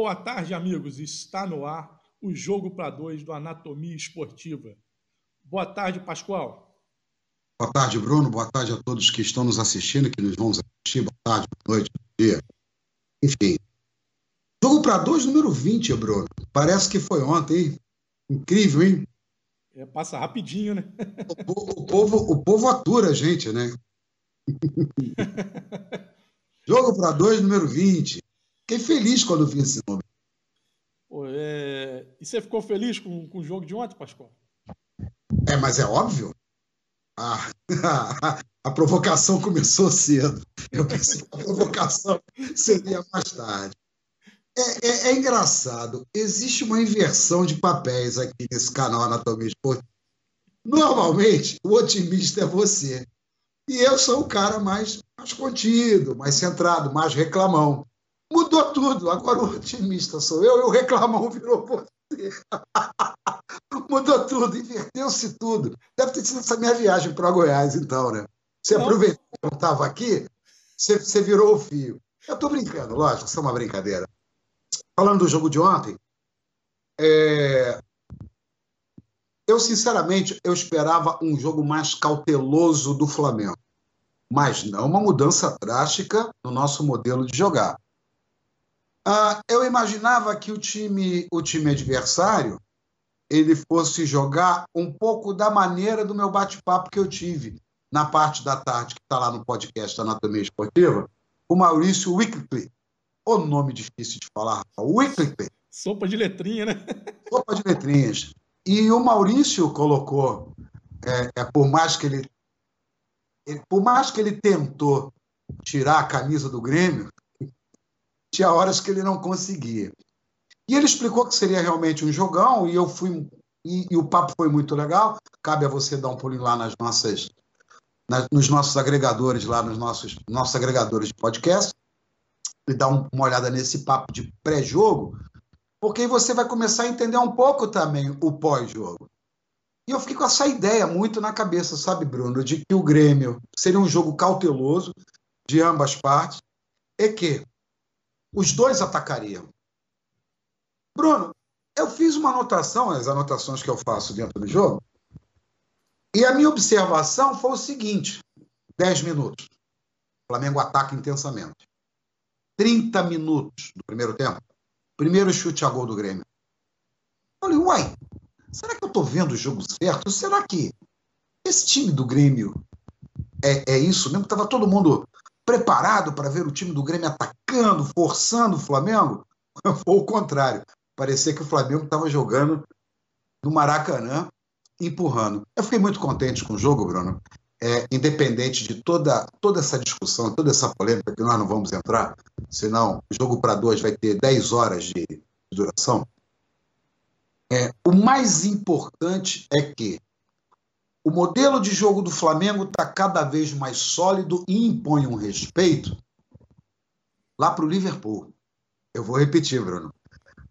Boa tarde, amigos. Está no ar o Jogo para Dois do Anatomia Esportiva. Boa tarde, Pascoal. Boa tarde, Bruno. Boa tarde a todos que estão nos assistindo, que nos vão assistir. Boa tarde, boa noite, bom dia. Enfim. Jogo para dois, número 20, Bruno. Parece que foi ontem, hein? Incrível, hein? É, passa rapidinho, né? O, o, povo, o povo atura a gente, né? Jogo para dois, número 20. Fiquei feliz quando vi esse nome. Pô, é... E você ficou feliz com, com o jogo de ontem, Pascoal? É, mas é óbvio. A, a, a, provocação começou cedo. Eu pensei que a provocação seria mais tarde. É, é, é, engraçado. Existe uma inversão de papéis aqui nesse canal Anatomia Esportiva. Normalmente, o otimista é você. E eu sou o cara mais, mais contido, mais centrado, mais reclamão. Mudou tudo. Agora o otimista sou eu e o reclamão virou você. Mudou tudo, inverteu-se tudo. Deve ter sido essa minha viagem para Goiás, então, né? Você não. aproveitou que eu não estava aqui, você, você virou o fio. Eu estou brincando, lógico, isso é uma brincadeira. Falando do jogo de ontem, é... eu sinceramente eu esperava um jogo mais cauteloso do Flamengo, mas não uma mudança drástica no nosso modelo de jogar. Ah, eu imaginava que o time, o time adversário ele fosse jogar um pouco da maneira do meu bate-papo que eu tive na parte da tarde, que está lá no podcast Anatomia Esportiva, o Maurício Wickley, o nome difícil de falar, Wycliffe. Sopa de letrinha, né? Sopa de letrinhas. E o Maurício colocou, é, é, por mais que ele, ele, por mais que ele tentou tirar a camisa do Grêmio, tinha horas que ele não conseguia. E ele explicou que seria realmente um jogão e eu fui e, e o papo foi muito legal. Cabe a você dar um pulinho lá nas nossas nos nossos agregadores lá nos nossos nossos agregadores de podcast e dar uma olhada nesse papo de pré-jogo, porque aí você vai começar a entender um pouco também o pós-jogo. E eu fiquei com essa ideia muito na cabeça, sabe, Bruno, de que o Grêmio seria um jogo cauteloso de ambas partes e que os dois atacariam. Bruno, eu fiz uma anotação, as anotações que eu faço dentro do jogo, e a minha observação foi o seguinte: 10 minutos. O Flamengo ataca intensamente. 30 minutos do primeiro tempo. Primeiro chute a gol do Grêmio. Eu falei, uai, será que eu estou vendo o jogo certo? Será que esse time do Grêmio é, é isso mesmo? Estava todo mundo preparado para ver o time do Grêmio atacando, forçando o Flamengo? Foi o contrário. Parecia que o Flamengo estava jogando no Maracanã, empurrando. Eu fiquei muito contente com o jogo, Bruno é, independente de toda, toda essa discussão, toda essa polêmica que nós não vamos entrar, senão o jogo para dois vai ter 10 horas de, de duração. É, o mais importante é que o modelo de jogo do Flamengo está cada vez mais sólido e impõe um respeito lá para o Liverpool. Eu vou repetir, Bruno.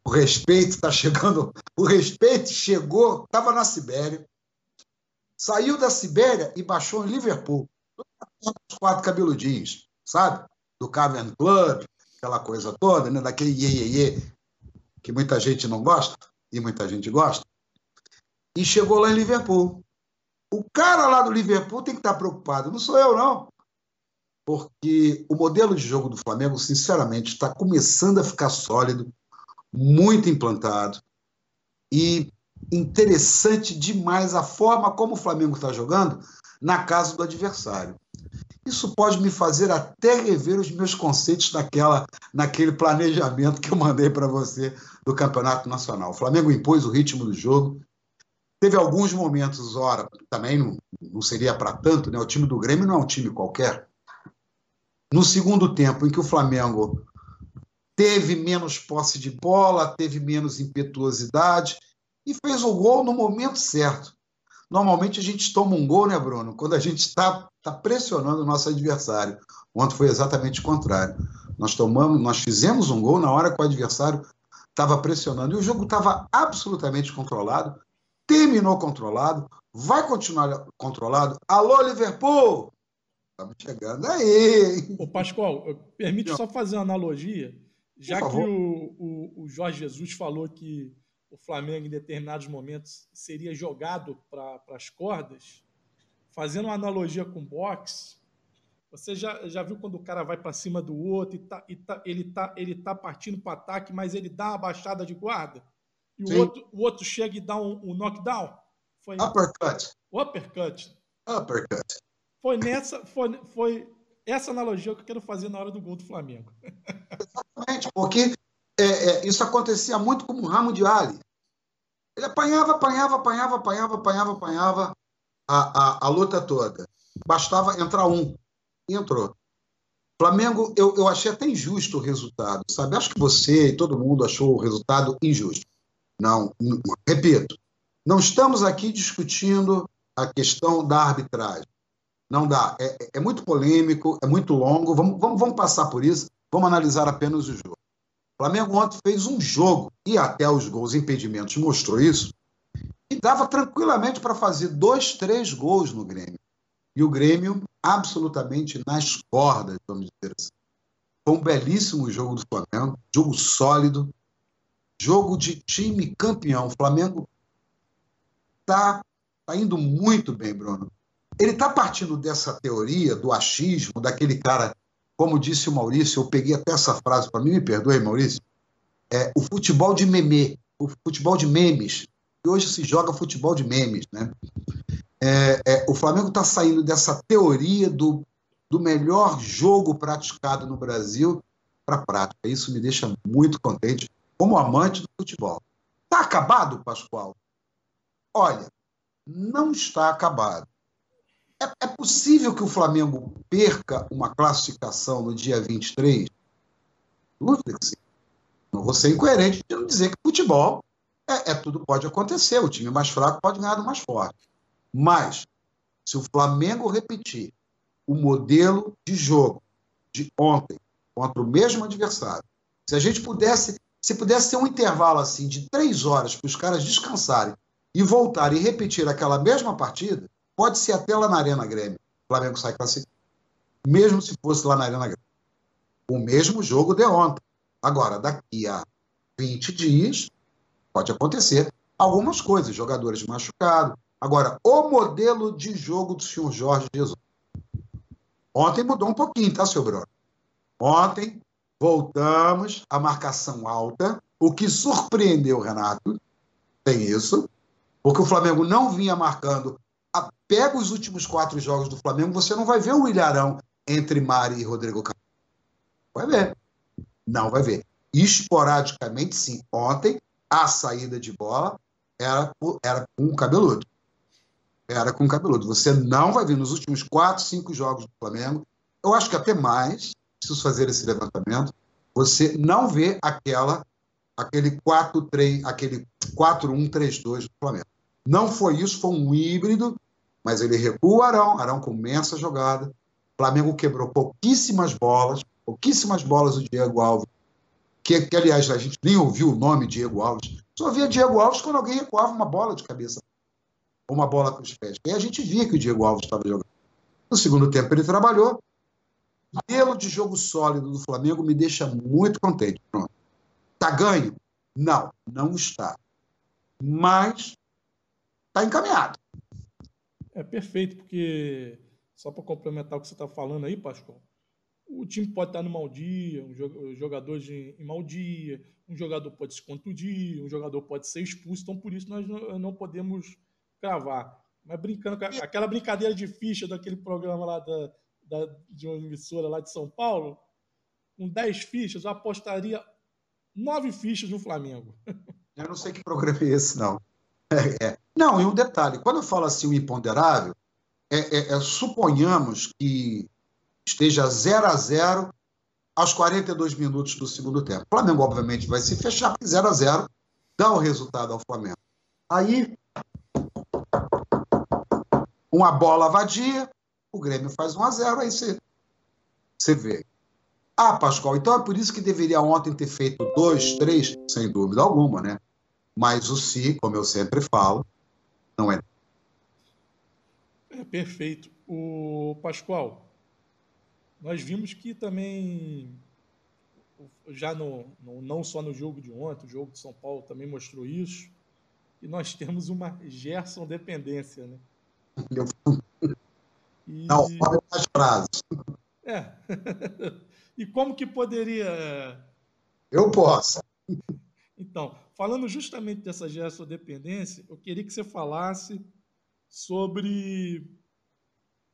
O respeito está chegando. O respeito chegou, estava na Sibéria, Saiu da Sibéria e baixou em Liverpool. Os quatro cabeludinhos, sabe? Do Cavern Club, aquela coisa toda, né? daquele iê, iê, iê, que muita gente não gosta e muita gente gosta. E chegou lá em Liverpool. O cara lá do Liverpool tem que estar preocupado, não sou eu, não. Porque o modelo de jogo do Flamengo, sinceramente, está começando a ficar sólido, muito implantado. E interessante demais a forma como o Flamengo está jogando na casa do adversário. Isso pode me fazer até rever os meus conceitos naquela, naquele planejamento que eu mandei para você do Campeonato Nacional. O Flamengo impôs o ritmo do jogo. Teve alguns momentos, ora, também não, não seria para tanto, né? O time do Grêmio não é um time qualquer. No segundo tempo, em que o Flamengo teve menos posse de bola, teve menos impetuosidade, e fez o gol no momento certo. Normalmente a gente toma um gol, né, Bruno? Quando a gente está tá pressionando o nosso adversário. Ontem foi exatamente o contrário. Nós tomamos, nós fizemos um gol na hora que o adversário estava pressionando. E o jogo estava absolutamente controlado, terminou controlado, vai continuar controlado. Alô, Liverpool! Estamos chegando aí. Ô, Pascoal, permite só fazer uma analogia Já que o, o, o, Jorge Jesus falou que o Flamengo, em determinados momentos, seria jogado para as cordas, fazendo uma analogia com boxe, você já, já viu quando o cara vai para cima do outro e, tá, e tá, ele, tá, ele tá partindo para ataque, mas ele dá uma baixada de guarda? E o outro, o outro chega e dá um, um knockdown? Foi... Uppercut. Uppercut. Uppercut. Foi nessa, foi, foi essa analogia que eu quero fazer na hora do gol do Flamengo. Exatamente, porque é, é, isso acontecia muito como um ramo de alho. Ele apanhava, apanhava, apanhava, apanhava, apanhava, apanhava a, a, a luta toda. Bastava entrar um. E entrou. Flamengo, eu, eu achei até injusto o resultado, sabe? Acho que você e todo mundo achou o resultado injusto. Não, repito, não estamos aqui discutindo a questão da arbitragem. Não dá. É, é, é muito polêmico, é muito longo. Vamos, vamos, vamos passar por isso. Vamos analisar apenas o jogo. O Flamengo ontem fez um jogo, e até os gols, impedimentos, mostrou isso, e dava tranquilamente para fazer dois, três gols no Grêmio. E o Grêmio absolutamente nas cordas, vamos dizer assim. Foi um belíssimo jogo do Flamengo, jogo sólido, jogo de time campeão. O Flamengo está tá indo muito bem, Bruno. Ele está partindo dessa teoria do achismo, daquele cara, como disse o Maurício, eu peguei até essa frase para mim, me perdoe, Maurício, é o futebol de meme, o futebol de memes. E hoje se joga futebol de memes, né? É, é, o Flamengo está saindo dessa teoria do, do melhor jogo praticado no Brasil para a prática. Isso me deixa muito contente, como amante do futebol. Está acabado, Pascoal? Olha, não está acabado. É, é, possível que o Flamengo perca uma classificação no dia 23? Dúvida que sim. Não vou ser incoerente de não dizer que futebol é, é tudo pode acontecer. O time mais fraco pode ganhar do mais forte. Mas, se o Flamengo repetir o modelo de jogo de ontem contra o mesmo adversário, se a gente pudesse, se pudesse ter um intervalo assim de três horas para os caras descansarem e voltarem e repetir aquela mesma partida, pode ser até lá na Arena Grêmio. O Flamengo sai classificado. Mesmo se fosse lá na Arena Grêmio. O mesmo jogo de ontem. Agora, daqui a 20 dias, pode acontecer algumas coisas. Jogadores machucados, Agora, o modelo de jogo do senhor Jorge Jesus. Ontem mudou um pouquinho, tá, seu Bruno? Ontem voltamos à marcação alta, o que surpreendeu o Renato, tem isso, porque o Flamengo não vinha marcando. Pega os últimos quatro jogos do Flamengo, você não vai ver o ilharão entre Mari e Rodrigo Campos. Vai ver. Não vai ver. Esporadicamente, sim. Ontem, a saída de bola era, era com o cabeludo era com o cabeludo. Você não vai ver nos últimos quatro, cinco jogos do Flamengo, eu acho que até mais, preciso fazer esse levantamento, você não vê aquela aquele 4-3, aquele 4-1-3-2 do Flamengo. Não foi isso, foi um híbrido, mas ele recua o Arão, Arão começa a jogada. O Flamengo quebrou pouquíssimas bolas, pouquíssimas bolas o Diego Alves, que, que aliás a gente nem ouviu o nome Diego Alves, só via Diego Alves quando alguém recuava uma bola de cabeça uma bola com os pés. E a gente via que o Diego Alves estava jogando. No segundo tempo ele trabalhou. Modelo de jogo sólido do Flamengo me deixa muito contente. Pronto. Está ganho? Não, não está. Mas está encaminhado. É perfeito, porque só para complementar o que você está falando aí, Pascoal, o time pode estar no mau dia, um jogador em mau dia, um jogador pode se contundir, um jogador pode ser expulso, então por isso nós não podemos cravar. Mas brincando, aquela brincadeira de ficha daquele programa lá da, da, de uma emissora lá de São Paulo, com 10 fichas, eu apostaria 9 fichas no Flamengo. Eu não sei que programa é esse, não. É, é. Não, e um detalhe: quando eu falo assim o imponderável, é, é, é suponhamos que esteja 0 a 0 aos 42 minutos do segundo tempo. O Flamengo, obviamente, vai se fechar, porque 0 a 0 dá o resultado ao Flamengo. Aí uma bola vadia, o Grêmio faz 1 a 0 aí você, você vê. Ah, Pascoal, então é por isso que deveria ontem ter feito dois, três, sem dúvida alguma, né? Mas o si, como eu sempre falo, não é. É perfeito. O Pascoal, nós vimos que também já no, no, não só no jogo de ontem, o jogo de São Paulo também mostrou isso, e nós temos uma Gerson dependência, né? E... Não, mais frases. É. e como que poderia... Eu posso. Então, falando justamente dessa Gerson dependência, eu queria que você falasse sobre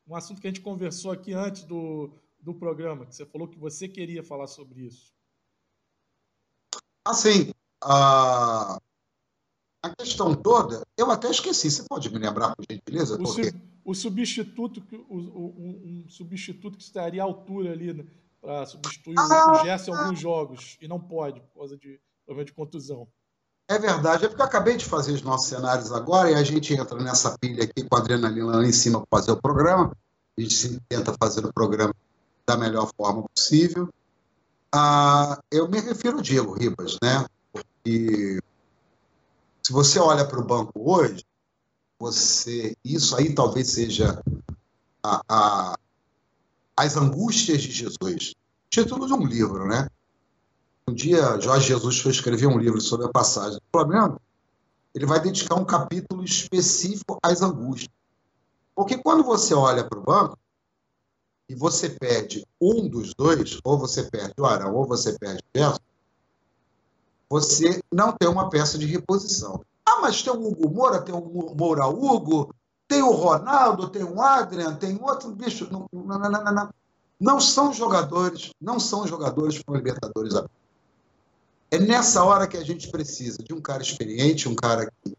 um assunto que a gente conversou aqui antes do, do programa, que você falou que você queria falar sobre isso. Assim, a, a questão toda, eu até esqueci, você pode me lembrar, por gentileza? O, porque... o substituto, o, o, um substituto que estaria à altura ali né, para substituir ah, o Gerson em alguns jogos, e não pode, por causa de problema de contusão. É verdade, é porque eu acabei de fazer os nossos cenários agora e a gente entra nessa pilha aqui com a adrenalina lá em cima para fazer o programa. A gente tenta fazer o programa da melhor forma possível. Ah, eu me refiro ao Diego Ribas, né? Porque se você olha para o banco hoje, você isso aí talvez seja a, a, as angústias de Jesus. Título de um livro, né? Um dia Jorge Jesus foi escrever um livro sobre a passagem do Flamengo. Ele vai dedicar um capítulo específico às angústias. Porque quando você olha para o banco, e você perde um dos dois, ou você perde o Arão, ou você perde o Gerson, você não tem uma peça de reposição. Ah, mas tem o Hugo Moura, tem o Moura Hugo, tem o Ronaldo, tem o Adrian, tem outro bicho. Não, não, não, não, não. são jogadores, não são jogadores para Libertadores. É nessa hora que a gente precisa de um cara experiente, um cara que,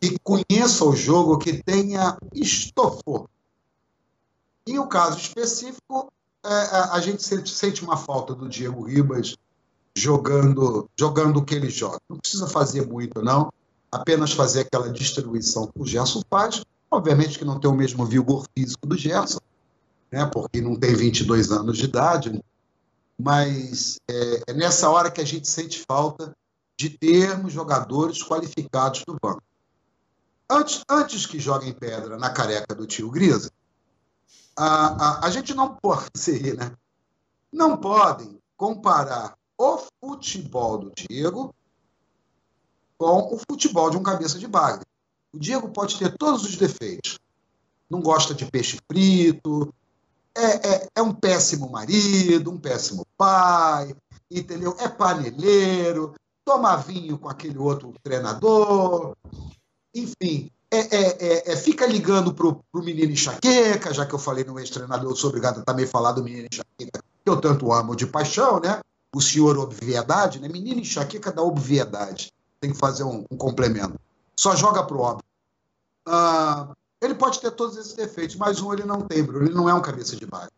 que conheça o jogo, que tenha estofo em um caso específico, é, é, a gente sente uma falta do Diego Ribas jogando, jogando o que ele joga. Não precisa fazer muito, não. Apenas fazer aquela distribuição que o Gerson faz. Obviamente que não tem o mesmo vigor físico do Gerson, né, porque não tem 22 anos de idade. Mas é, é nessa hora que a gente sente falta de termos jogadores qualificados no banco. Antes, antes que joguem pedra na careca do tio Grisa, a, a, a gente não pode ser, né? Não podem comparar o futebol do Diego com o futebol de um cabeça de bagre. O Diego pode ter todos os defeitos. Não gosta de peixe frito, é, é, é, um péssimo marido, um péssimo pai, entendeu? É paneleiro, toma vinho com aquele outro treinador, enfim, é, é, é, é, fica ligando pro, pro menino enxaqueca, já que eu falei no ex-treinador, eu sou obrigado a também falar do menino enxaqueca, que eu tanto amo de paixão, né? O senhor obviedade, né? Menino enxaqueca da obviedade. Tem que fazer um, um complemento. Só joga pro óbvio. Ah, ele pode ter todos esses defeitos, mas um ele não tem, Bruno. Ele não é um cabeça de baile.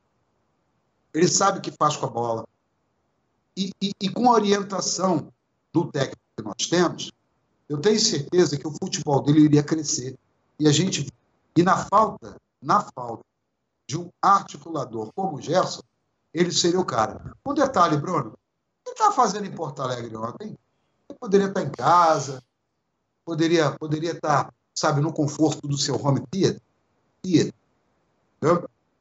Ele sabe o que faz com a bola. E, e, e com a orientação do técnico que nós temos, eu tenho certeza que o futebol dele iria crescer. E a gente e na falta, na falta de um articulador como o Gerson, ele seria o cara. Um detalhe, Bruno, o que estava fazendo em Porto Alegre ontem? Poderia estar em casa, poderia, poderia estar, sabe, no conforto do seu home theater, theater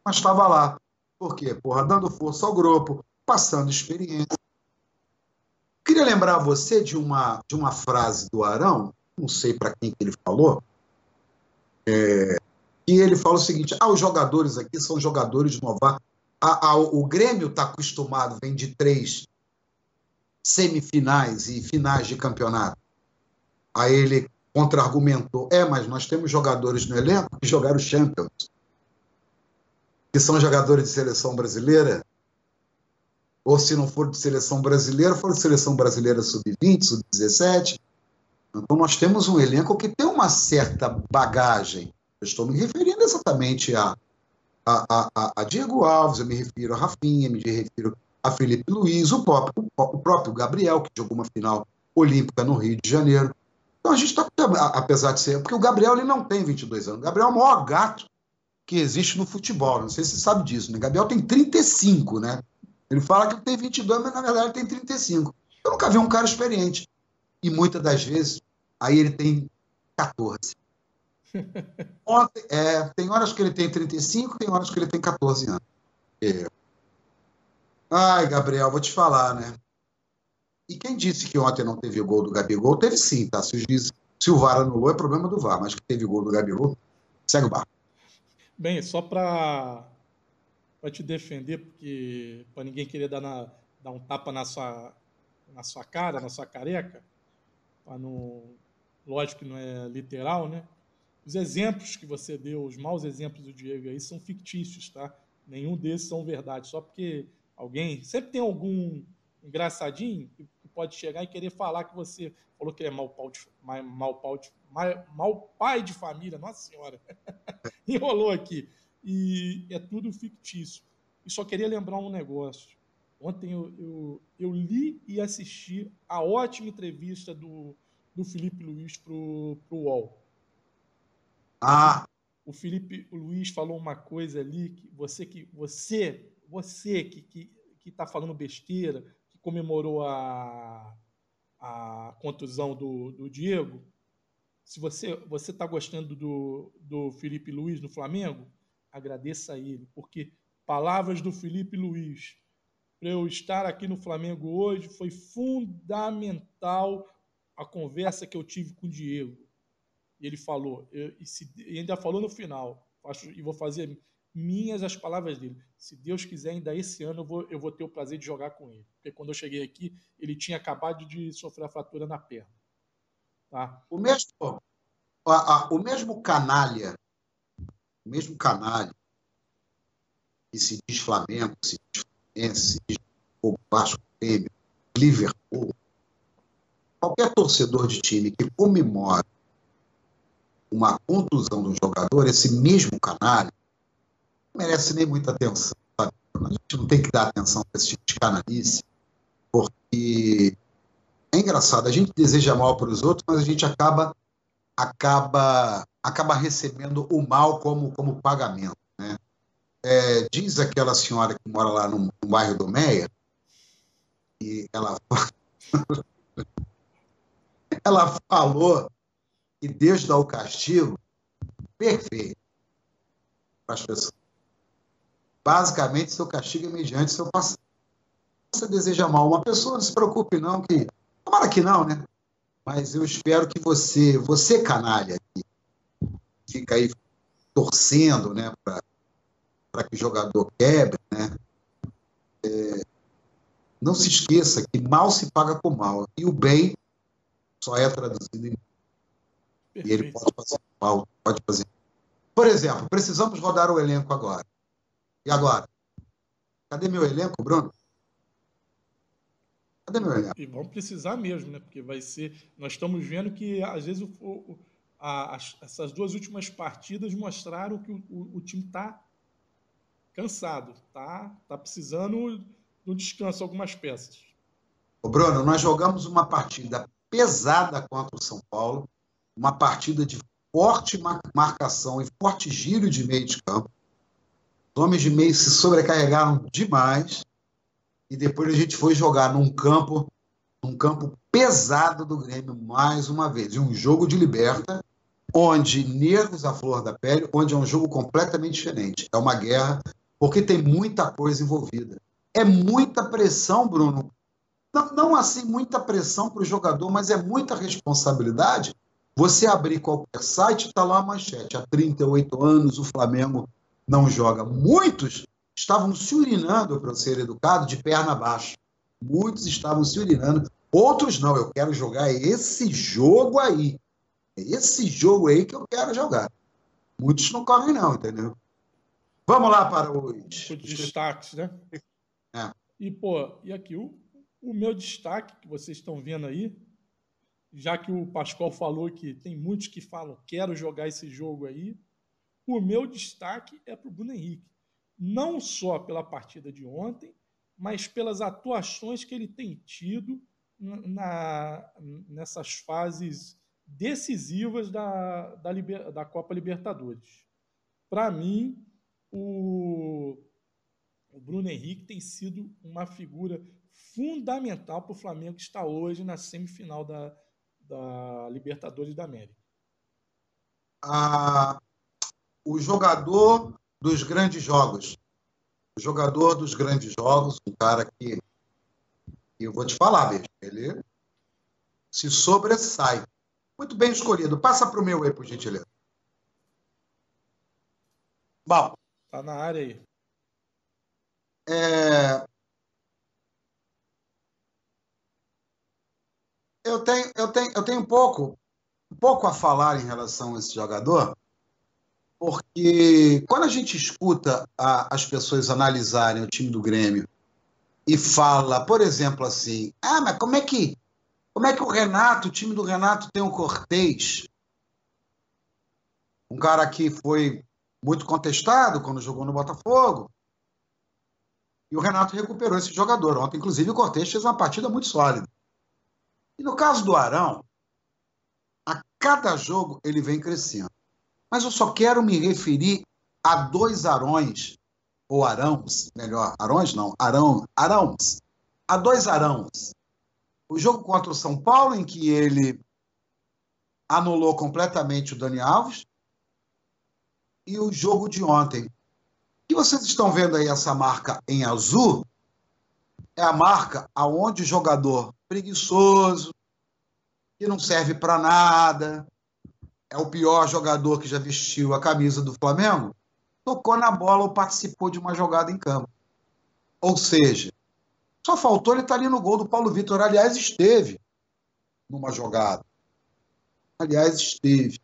mas estava lá. Por quê? Porra, dando força ao grupo, passando experiência. Queria lembrar você de uma, de uma frase do Arão, não sei para quem que ele falou, é, e ele fala o seguinte: ah, os jogadores aqui são jogadores novatos. Ah, ah, o Grêmio está acostumado, vem de três semifinais e finais de campeonato. Aí ele contra-argumentou: é, mas nós temos jogadores no elenco que jogaram Champions, que são jogadores de seleção brasileira ou se não for de seleção brasileira, for de seleção brasileira sub-20, sub-17. Então, nós temos um elenco que tem uma certa bagagem. Eu estou me referindo exatamente a, a, a, a Diego Alves, eu me refiro a Rafinha, me refiro a Felipe Luiz, o próprio, o próprio Gabriel, que jogou uma final olímpica no Rio de Janeiro. Então, a gente está, apesar de ser. Porque o Gabriel ele não tem 22 anos. O Gabriel é o maior gato que existe no futebol. Não sei se você sabe disso. Né? O Gabriel tem 35, né? Ele fala que ele tem 22, mas na verdade ele tem 35. Eu nunca vi um cara experiente. E muitas das vezes, aí ele tem 14. Ontem, é, tem horas que ele tem 35, tem horas que ele tem 14 anos. É. Ai, Gabriel, vou te falar, né? E quem disse que ontem não teve gol do Gabigol? Teve sim, tá? Se o, juiz, se o VAR anulou, é problema do VAR, mas que teve gol do Gabigol, segue o bar. Bem, só para te defender, porque para ninguém querer dar, na, dar um tapa na sua, na sua cara, na sua careca, para lógico que não é literal, né? Os exemplos que você deu, os maus exemplos do Diego aí, são fictícios, tá? Nenhum desses são verdade, só porque alguém. Sempre tem algum engraçadinho que pode chegar e querer falar que você falou que ele é mau, pau de, mau, pau de, mau pai de família. Nossa Senhora! Enrolou aqui. E é tudo fictício. E só queria lembrar um negócio. Ontem eu, eu, eu li e assisti a ótima entrevista do, do Felipe Luiz para o UOL. Ah! O Felipe Luiz falou uma coisa ali que você que você você que que está falando besteira, que comemorou a, a contusão do, do Diego, se você você está gostando do, do Felipe Luiz no Flamengo, agradeça a ele, porque palavras do Felipe Luiz para eu estar aqui no Flamengo hoje foi fundamental a conversa que eu tive com o Diego. E ele falou, eu, e, se, e ainda falou no final, acho, e vou fazer minhas as palavras dele. Se Deus quiser, ainda esse ano eu vou, eu vou ter o prazer de jogar com ele. Porque quando eu cheguei aqui, ele tinha acabado de sofrer a fratura na perna. Tá? O mesmo, a, a, o mesmo canalha, o mesmo canalha que se diz Flamengo, se diz Fluminense, se diz Vasco, Grêmio, Liverpool, qualquer torcedor de time que comemora uma contusão do jogador, esse mesmo canalha, merece nem muita atenção. Sabe? A gente não tem que dar atenção para esse tipo de canalice, porque é engraçado, a gente deseja mal para os outros, mas a gente acaba acaba acaba recebendo o mal como, como pagamento. Né? É, diz aquela senhora que mora lá no, no bairro do Meia, e ela, ela falou que Deus dá o castigo perfeito para as pessoas. Basicamente, seu castigo é mediante seu passado. Você deseja mal uma pessoa, não se preocupe não, que tomara que não, né? Mas eu espero que você, você canalha, que fica aí torcendo, né, para que o jogador quebre, né? É, não se esqueça que mal se paga com mal e o bem só é traduzido em e ele pode fazer mal, pode fazer. Por exemplo, precisamos rodar o elenco agora. E agora? Cadê meu elenco, Bruno? Cadê meu elenco? E vamos precisar mesmo, né? Porque vai ser. Nós estamos vendo que, às vezes, o, o, a, as, essas duas últimas partidas mostraram que o, o, time está cansado, tá? Tá precisando um descanso, algumas peças. Ô Bruno, nós jogamos uma partida pesada contra o São Paulo uma partida de forte marcação e forte giro de meio de campo. Os homens de meio se sobrecarregaram demais e depois a gente foi jogar num campo, num campo pesado do Grêmio mais uma vez, um jogo de liberta, onde nervos à flor da pele, onde é um jogo completamente diferente. É uma guerra porque tem muita coisa envolvida. É muita pressão, Bruno. Não, não assim muita pressão para o jogador, mas é muita responsabilidade você abrir qualquer site, está lá a manchete. Há 38 anos o Flamengo não joga. Muitos estavam se urinando, para ser educado, de perna abaixo. Muitos estavam se urinando. Outros não, eu quero jogar esse jogo aí. É esse jogo aí que eu quero jogar. Muitos não correm, não, entendeu? Vamos lá para os. Os destaques, né? É. E, pô, e aqui, o, o meu destaque que vocês estão vendo aí já que o Pascoal falou que tem muitos que falam quero jogar esse jogo aí, o meu destaque é para o Bruno Henrique. Não só pela partida de ontem, mas pelas atuações que ele tem tido na, nessas fases decisivas da, da, da Copa Libertadores. Para mim, o, o Bruno Henrique tem sido uma figura fundamental para o Flamengo que está hoje na semifinal da, da Libertadores da América? Ah, o jogador dos grandes jogos. jogador dos grandes jogos, um cara que, eu vou te falar mesmo, ele se sobressai. Muito bem escolhido. Passa para o meu aí, por gentileza. Bom. Tá na área aí. É... Eu tenho, eu tenho, eu tenho um pouco, um pouco a falar em relação a esse jogador, porque quando a gente escuta a, as pessoas analisarem o time do Grêmio e fala, por exemplo, assim, ah, mas como é que como é que o Renato, o time do Renato tem um Cortez, um cara que foi muito contestado quando jogou no Botafogo, e o Renato recuperou esse jogador. Ontem, inclusive, o Cortez fez uma partida muito sólida. E no caso do Arão, a cada jogo ele vem crescendo. Mas eu só quero me referir a dois Arões, ou Arãos, melhor, Arões não, Arão, Arãos, a dois Arãos. O jogo contra o São Paulo, em que ele anulou completamente o Dani Alves, e o jogo de ontem. E vocês estão vendo aí essa marca em azul, é a marca aonde o jogador preguiçoso, que não serve para nada, é o pior jogador que já vestiu a camisa do Flamengo, tocou na bola ou participou de uma jogada em campo. Ou seja, só faltou ele estar ali no gol do Paulo Vitor. Aliás, esteve numa jogada. Aliás, esteve.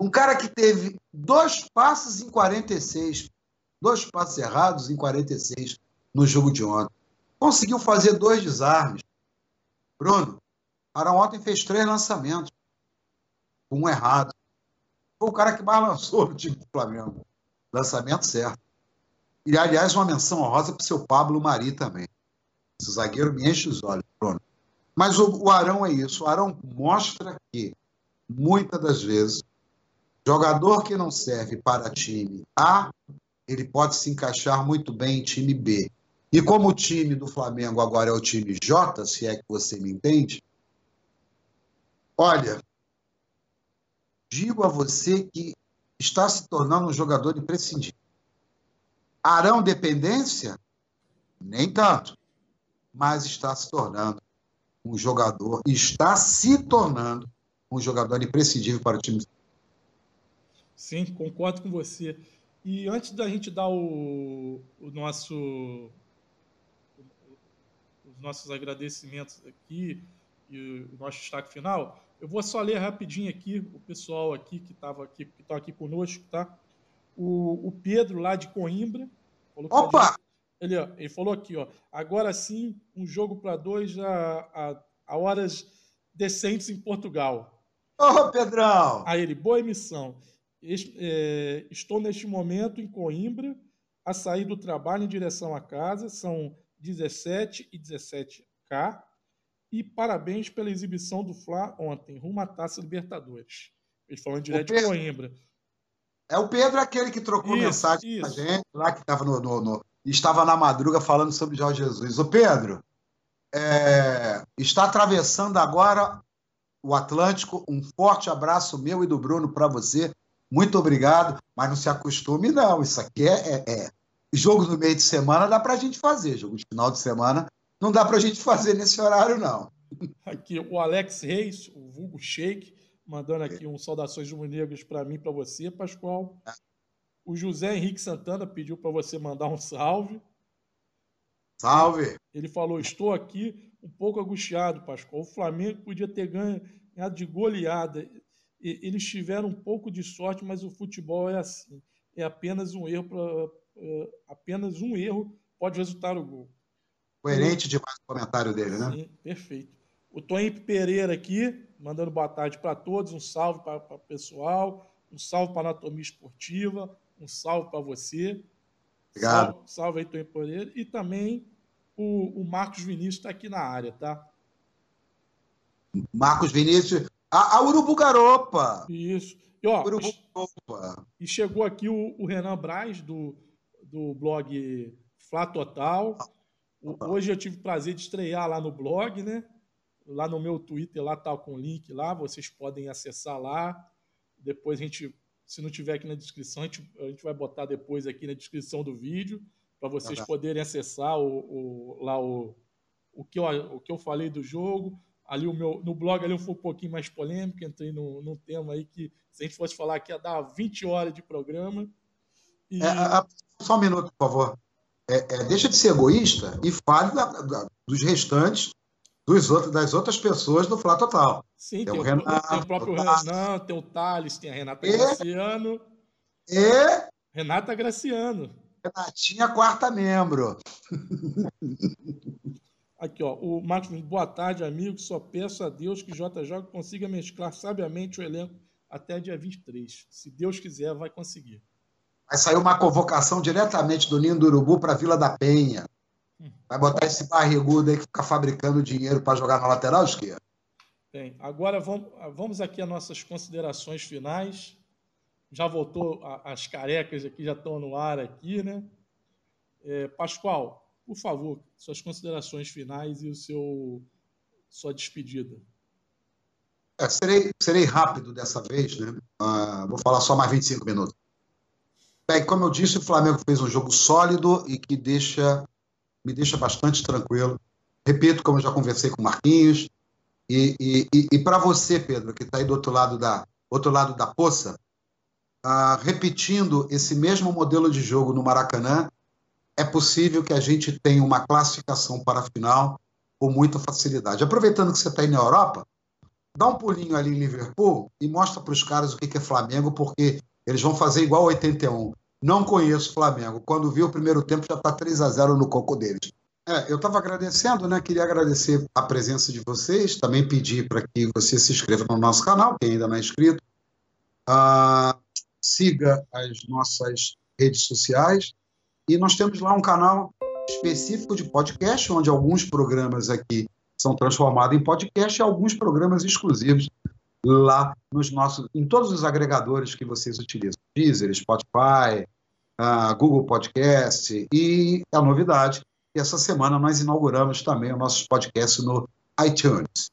Um cara que teve dois passes em 46, dois passes errados em 46 no jogo de ontem. Conseguiu fazer dois desarmes. Bruno, Arão ontem fez três lançamentos um errado. Foi o cara que mais lançou no time do Flamengo. Lançamento certo. E, aliás, uma menção honrosa para o seu Pablo Mari também. Esse zagueiro me enche os olhos, Bruno. Mas o, o Arão é isso. O Arão mostra que, muitas das vezes, jogador que não serve para time A, ele pode se encaixar muito bem em time B. E como o time do Flamengo agora é o time J, se é que você me entende, olha, digo a você que está se tornando um jogador imprescindível. Arão dependência? Nem tanto. Mas está se tornando um jogador, está se tornando um jogador imprescindível para o time. Sim, concordo com você. E antes da gente dar o, o nosso os nossos agradecimentos aqui e o nosso destaque final, eu vou só ler rapidinho aqui o pessoal aqui que estava aqui, que está aqui conosco, tá? O, o, Pedro lá de Coimbra. Opa! Ele, ó, ele falou aqui, ó. Agora sim, um jogo para dois a, a, a, horas decentes em Portugal. Ô, oh, Pedrão! Aí ele, boa emissão. É, estou neste momento em Coimbra, a sair do trabalho em direção à casa. São 17 e 17K e parabéns pela exibição do Fla ontem, rumo à Taça Libertadores. Ele falando direto Pedro, de Coimbra. É o Pedro aquele que trocou isso, mensagem com a gente, lá que estava no, no, no, estava na madruga falando sobre Jorge Jesus. O Pedro é, está atravessando agora o Atlântico. Um forte abraço meu e do Bruno para você. Muito obrigado, mas não se acostume, não. Isso aqui é, é, é. jogo no meio de semana dá para a gente fazer, jogo de final de semana não dá para a gente fazer nesse horário, não. Aqui, o Alex Reis, o vulgo Shake, mandando aqui um saudações rubro-negras para mim, para você, Pascoal. O José Henrique Santana pediu para você mandar um salve. Salve! Ele falou: Estou aqui um pouco angustiado, Pascoal. O Flamengo podia ter ganhado de goleada. Eles tiveram um pouco de sorte, mas o futebol é assim. É apenas um erro, pra, é, apenas um erro pode resultar o gol. Coerente demais o comentário dele, né? Sim, perfeito. O Toninho Pereira aqui, mandando boa tarde para todos, um salve para o pessoal, um salve para a Anatomia Esportiva, um salve para você. Obrigado. Salve, salve aí, Toninho Pereira. E também o, o Marcos Vinícius está aqui na área, tá? Marcos Vinícius, a, a Urubu Garopa. Isso. E, ó, Urubu Garopa. E chegou aqui o, o Renan Braz, do, do blog Flá Total. Hoje eu tive o prazer de estrear lá no blog, né? Lá no meu Twitter, lá tá com o link lá, vocês podem acessar lá. Depois a gente, se não tiver aqui na descrição, a gente, a gente vai botar depois aqui na descrição do vídeo para vocês uhum. poderem acessar o, o, lá o, o, que eu, o que eu falei do jogo. Ali o meu, no blog ali eu fui um pouquinho mais polêmico, entrei num, num tema aí que, se a gente fosse falar aqui, ia dar 20 horas de programa. E... É, a, só um minuto, por favor. É, é, deixa de ser egoísta e fale da, da, dos restantes, dos outros, das outras pessoas do Flá Total. Sim, tem, tem o, Renato, tem o próprio Renan, tem o Thales, tem a Renata e, Graciano. E... Renata Graciano. Renatinha, quarta membro. Aqui, ó, o Marcos boa tarde, amigo. Só peço a Deus que JJ consiga mesclar sabiamente o elenco até dia 23. Se Deus quiser, vai conseguir. Vai sair uma convocação diretamente do Ninho do Urubu para a Vila da Penha. Vai botar esse barrigudo aí que fica fabricando dinheiro para jogar na lateral esquerda. Bem, agora vamos, vamos aqui às nossas considerações finais já voltou, as carecas aqui já estão no ar aqui, né? É, Pascoal, por favor, suas considerações finais e o seu sua despedida. É, serei, serei rápido dessa vez, né? Uh, vou falar só mais 25 minutos. Bem, como eu disse, o Flamengo fez um jogo sólido e que deixa, me deixa bastante tranquilo. Repito, como eu já conversei com o Marquinhos, e, e, e, e para você, Pedro, que está aí do outro lado da, outro lado da poça, ah, repetindo esse mesmo modelo de jogo no Maracanã, é possível que a gente tenha uma classificação para a final com muita facilidade. Aproveitando que você está aí na Europa, dá um pulinho ali em Liverpool e mostra para os caras o que é Flamengo, porque eles vão fazer igual 81. Não conheço Flamengo. Quando vi o primeiro tempo, já está 3 a 0 no coco deles. É, eu estava agradecendo, né? Queria agradecer a presença de vocês, também pedir para que você se inscreva no nosso canal, quem ainda não é inscrito. Ah, siga as nossas redes sociais e nós temos lá um canal específico de podcast, onde alguns programas aqui são transformados em podcast e alguns programas exclusivos lá nos nossos, em todos os agregadores que vocês utilizam, Deezer, Spotify, uh, Google Podcast e a novidade, que essa semana nós inauguramos também o nosso podcast no iTunes.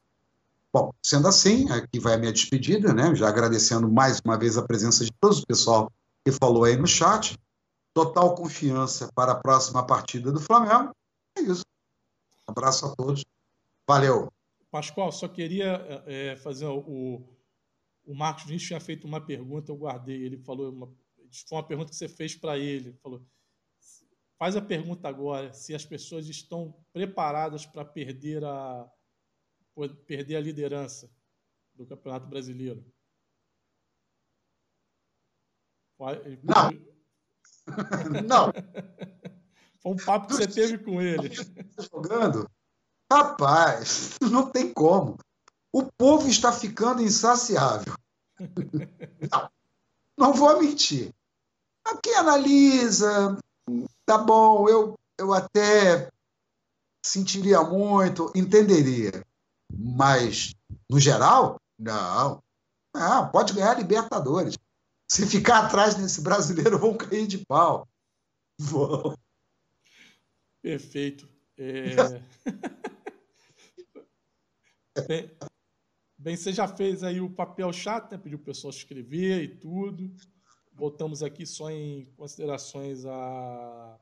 Bom, sendo assim, aqui vai a minha despedida, né? Já agradecendo mais uma vez a presença de todo o pessoal que falou aí no chat. Total confiança para a próxima partida do Flamengo. É isso. Abraço a todos. Valeu. Pascoal, só queria é, fazer o. O Marcos Vinícius tinha feito uma pergunta, eu guardei. Ele falou, uma, foi uma pergunta que você fez para ele. Falou: faz a pergunta agora se as pessoas estão preparadas para perder a, perder a liderança do Campeonato Brasileiro? Não. Não. Foi um papo que você teve com ele. Jogando? Rapaz, não tem como. O povo está ficando insaciável. Não, não vou mentir. Quem analisa, tá bom, eu, eu até sentiria muito, entenderia. Mas, no geral, não. Ah, pode ganhar Libertadores. Se ficar atrás nesse brasileiro, vão cair de pau. Vão. Perfeito. É... bem, bem, você já fez aí o papel chato, né? Pediu o pessoal escrever e tudo. Voltamos aqui só em considerações a,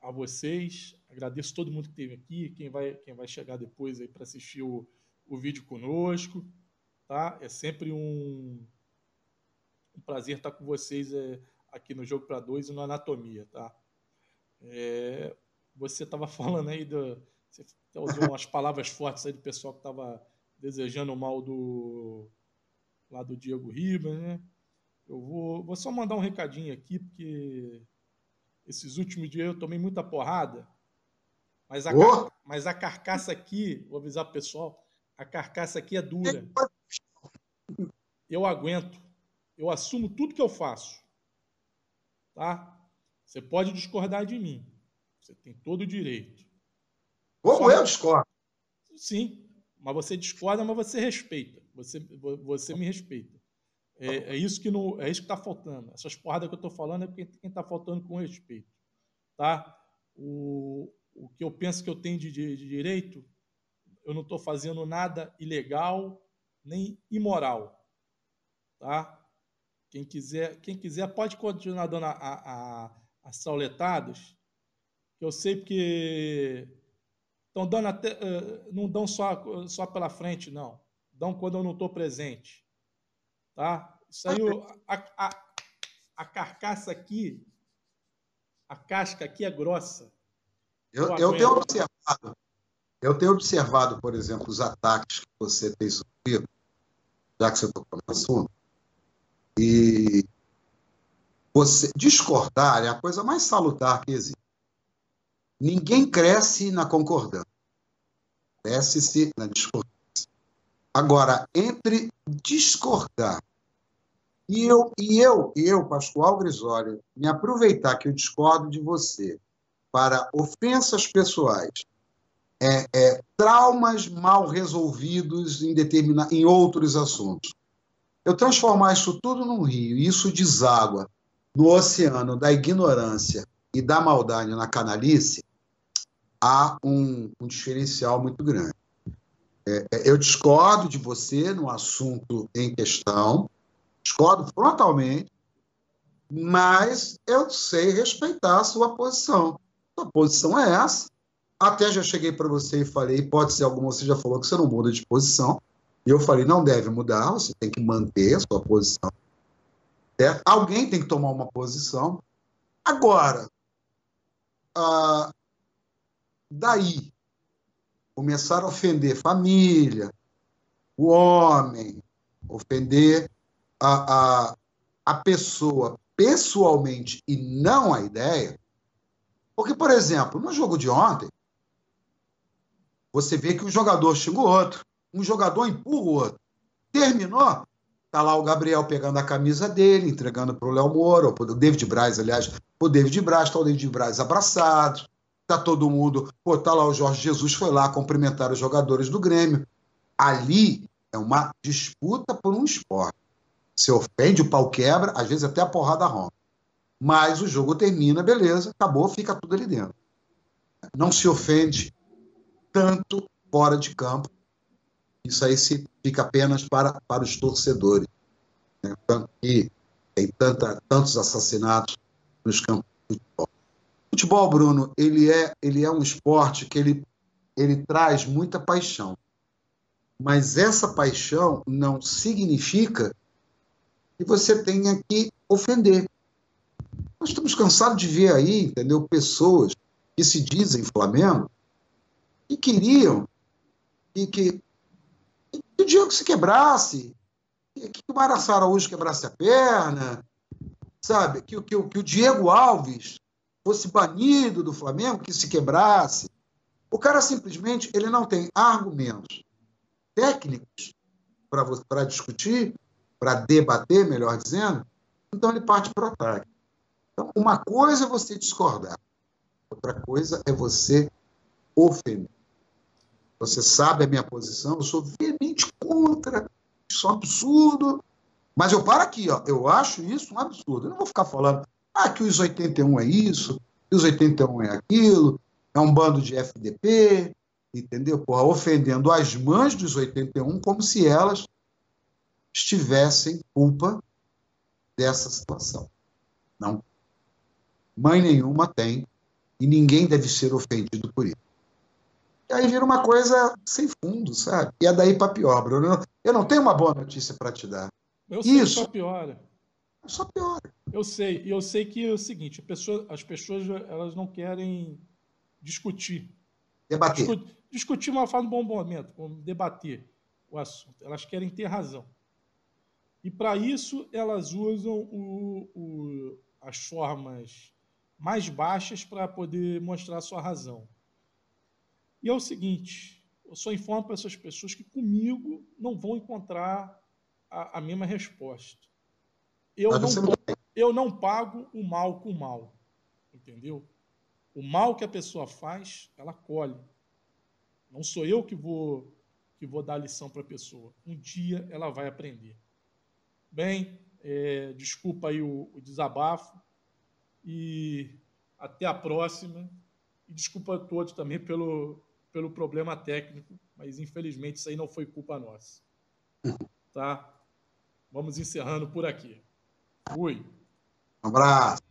a vocês. Agradeço todo mundo que esteve aqui, quem vai, quem vai chegar depois aí para assistir o, o vídeo conosco. Tá? É sempre um, um prazer estar com vocês é, aqui no Jogo para Dois e no Anatomia. Tá? É, você estava falando aí, do, você usou umas palavras fortes aí do pessoal que estava desejando o mal do, lá do Diego Ribas, né? Eu vou, vou só mandar um recadinho aqui, porque esses últimos dias eu tomei muita porrada mas a, oh. mas a carcaça aqui, vou avisar o pessoal, a carcaça aqui é dura. Eu aguento. Eu assumo tudo que eu faço. Tá? Você pode discordar de mim. Você tem todo o direito. Como Só... eu discordo? Sim, mas você discorda, mas você respeita. Você, você me respeita. É, é isso que é está faltando. Essas porradas que eu estou falando é porque quem está faltando com respeito, tá? O, o que eu penso que eu tenho de, de, de direito, eu não estou fazendo nada ilegal nem imoral. Tá? Quem quiser, quem quiser pode continuar dando a, a, astrauletados, que eu sei porque estão dando até, não dão só, só pela frente, não. Dão quando eu não estou presente. Tá? Isso aí, a, a, a carcaça aqui, a casca aqui é grossa. Eu, eu, eu tenho observado, eu tenho observado, por exemplo, os ataques que você tem sofrido, já que você tocou no assunto, e você discordar é a coisa mais salutar que existe. Ninguém cresce na concordância. Cresce-se na discordância. Agora, entre discordar e eu, e eu, eu, Pascoal Grisório, me aproveitar que eu discordo de você para ofensas pessoais, é, é, traumas mal resolvidos em, determina, em outros assuntos. Eu transformar isso tudo num rio, e isso deságua no oceano da ignorância e da maldade na canalice, há um, um diferencial muito grande. É, é eu discordo de você no assunto em questão, discordo frontalmente, mas eu sei respeitar a sua posição. Sua posição é essa. Até já cheguei para você e falei, pode ser alguma, você já falou que você não muda de posição. E eu falei, não deve mudar, você tem que manter a sua posição. É, alguém tem que tomar uma posição. Agora, ah, daí, começar a ofender família, o homem, ofender a, a, a pessoa pessoalmente e não a ideia. Porque, por exemplo, no jogo de ontem, você vê que um jogador xinga o outro, um jogador empurra o outro. Terminou, tá lá o Gabriel pegando a camisa dele, entregando para o Léo Moura, ou para o David Braz, aliás, o David Braz, tá o David Braz abraçado, tá todo mundo, pô, tá lá o Jorge Jesus foi lá cumprimentar os jogadores do Grêmio. Ali é uma disputa por um esporte. Se ofende, o pau quebra, às vezes até a porrada rompe. Mas o jogo termina, beleza, acabou, fica tudo ali dentro. Não se ofende tanto fora de campo. Isso aí se fica apenas para, para os torcedores. Né? Tanto que tem tanta, tantos assassinatos nos campos de futebol. Futebol, Bruno, ele é, ele é um esporte que ele, ele traz muita paixão. Mas essa paixão não significa que você tenha que ofender. Nós estamos cansados de ver aí, entendeu, pessoas que se dizem Flamengo e queriam que, que, que o Diego se quebrasse, que, o Marassara Araújo quebrasse a perna, sabe? Que, que, que o Diego Alves fosse banido do Flamengo, que se quebrasse. O cara simplesmente ele não tem argumentos técnicos para discutir para debater, melhor dizendo, então ele parte para o ataque. Então, uma coisa é você discordar, outra coisa é você ofender. Você sabe a minha posição, eu sou veemente contra, isso é um absurdo. Mas eu paro aqui, ó, eu acho isso um absurdo. Eu não vou ficar falando ah, que os 81 é isso, que os 81 é aquilo, é um bando de FDP, entendeu? Porra, ofendendo as mães dos 81 como se elas tivessem culpa dessa situação. Não. Mãe nenhuma tem e ninguém deve ser ofendido por isso. E aí vira uma coisa sem fundo, sabe? E é daí para pior, Bruno. Eu não tenho uma boa notícia para te dar. Eu sei isso piora. Só piora. Eu sei, e eu sei que é o seguinte, pessoa, as pessoas elas não querem discutir. Debater. Discutir, discutir uma fala de bom momento, debater o assunto. Elas querem ter razão. E para isso elas usam o, o, as formas mais baixas para poder mostrar a sua razão. E é o seguinte: eu só informo para essas pessoas que comigo não vão encontrar a, a mesma resposta. Eu não, eu não pago o mal com o mal. Entendeu? O mal que a pessoa faz, ela colhe. Não sou eu que vou que vou dar lição para a pessoa. Um dia ela vai aprender. Bem, é, desculpa aí o, o desabafo e até a próxima. E desculpa a todos também pelo, pelo problema técnico, mas infelizmente isso aí não foi culpa nossa. Tá? Vamos encerrando por aqui. Fui. Um abraço.